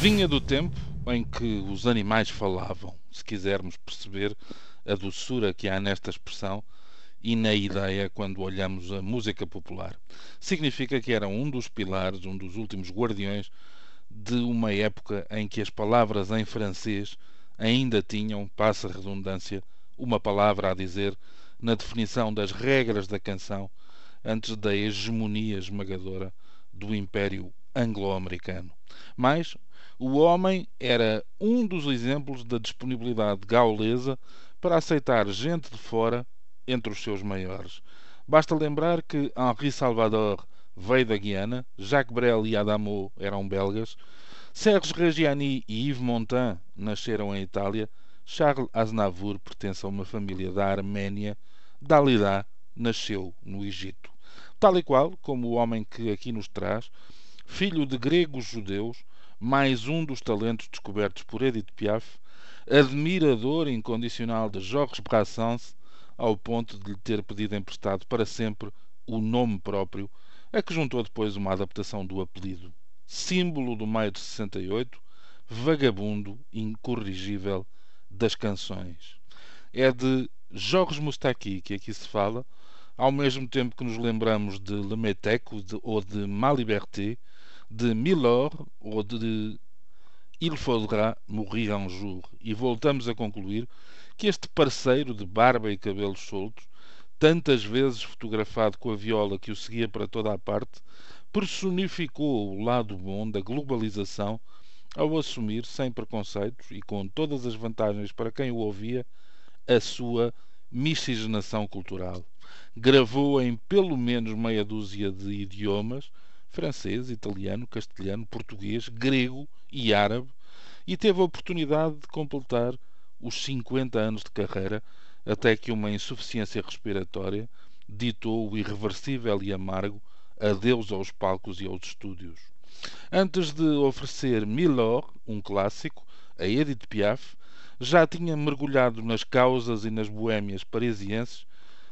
Vinha do tempo em que os animais falavam, se quisermos perceber a doçura que há nesta expressão e na ideia quando olhamos a música popular. Significa que era um dos pilares, um dos últimos guardiões de uma época em que as palavras em francês ainda tinham, passa a redundância, uma palavra a dizer na definição das regras da canção antes da hegemonia esmagadora do Império Anglo-Americano. Mas o homem era um dos exemplos da disponibilidade gaulesa para aceitar gente de fora entre os seus maiores. Basta lembrar que Henri Salvador veio da Guiana, Jacques Brel e Adamo eram belgas, Serge Reggiani e Yves Montand nasceram em Itália, Charles Aznavour pertence a uma família da Arménia, Dalida nasceu no Egito. Tal e qual como o homem que aqui nos traz, filho de gregos judeus, mais um dos talentos descobertos por Edith Piaf, admirador incondicional de Georges Brassens, ao ponto de lhe ter pedido emprestado para sempre o nome próprio, a que juntou depois uma adaptação do apelido. Símbolo do maio de 68, vagabundo incorrigível das canções. É de Jorge Moustaki que aqui se fala, ao mesmo tempo que nos lembramos de Le Métèque ou de Ma Liberté, de Milor ou de Il faudra mourir un jour. E voltamos a concluir que este parceiro de barba e cabelos soltos, tantas vezes fotografado com a viola que o seguia para toda a parte, personificou o lado bom da globalização ao assumir, sem preconceitos e com todas as vantagens para quem o ouvia, a sua miscigenação cultural. Gravou em pelo menos meia dúzia de idiomas francês, italiano, castelhano, português, grego e árabe e teve a oportunidade de completar os 50 anos de carreira até que uma insuficiência respiratória ditou o irreversível e amargo adeus aos palcos e aos estúdios. Antes de oferecer Milor, um clássico, a Edith Piaf, já tinha mergulhado nas causas e nas boémias parisienses,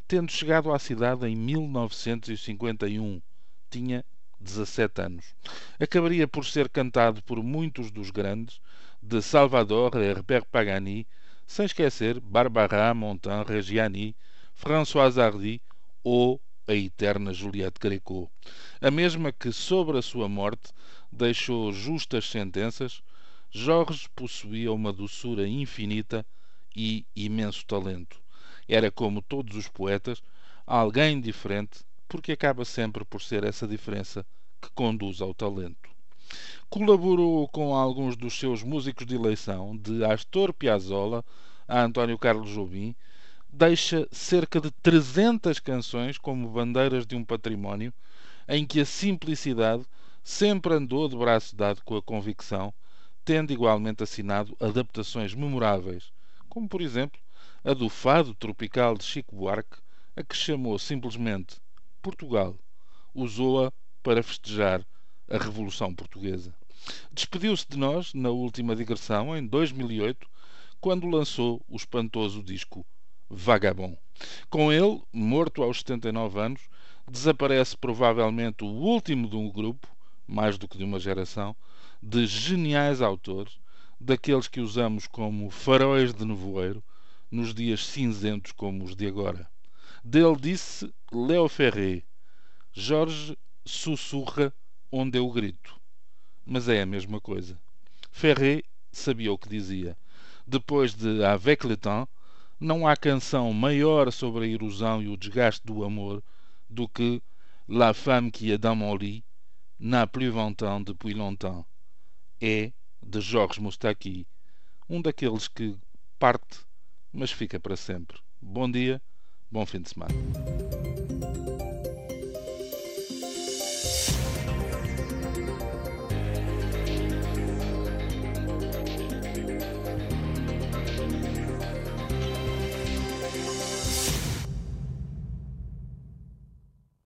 tendo chegado à cidade em 1951. Tinha 17 anos. Acabaria por ser cantado por muitos dos grandes, de Salvador a Herbert Pagani, sem esquecer Barbara Montand, Reggiani, François Hardy ou a eterna Juliette Greco. A mesma que, sobre a sua morte, deixou justas sentenças, Jorge possuía uma doçura infinita e imenso talento. Era, como todos os poetas, alguém diferente porque acaba sempre por ser essa diferença que conduz ao talento. Colaborou com alguns dos seus músicos de eleição, de Astor Piazzolla a António Carlos Jobim, deixa cerca de 300 canções como bandeiras de um património em que a simplicidade sempre andou de braço dado com a convicção, tendo igualmente assinado adaptações memoráveis, como por exemplo a do Fado Tropical de Chico Buarque, a que chamou simplesmente Portugal. Usou-a para festejar a Revolução Portuguesa. Despediu-se de nós na última digressão, em 2008, quando lançou o espantoso disco Vagabond. Com ele, morto aos 79 anos, desaparece provavelmente o último de um grupo, mais do que de uma geração, de geniais autores, daqueles que usamos como faróis de nevoeiro nos dias cinzentos como os de agora. Dele disse Léo Ferré, Jorge sussurra onde eu grito. Mas é a mesma coisa. Ferré sabia o que dizia. Depois de Avec le temps, não há canção maior sobre a erosão e o desgaste do amor do que La femme qui est dans mon lit n'a plus vingt ans depuis longtemps. É de Jorge Moustaki, um daqueles que parte, mas fica para sempre. Bom dia, bom fim de semana.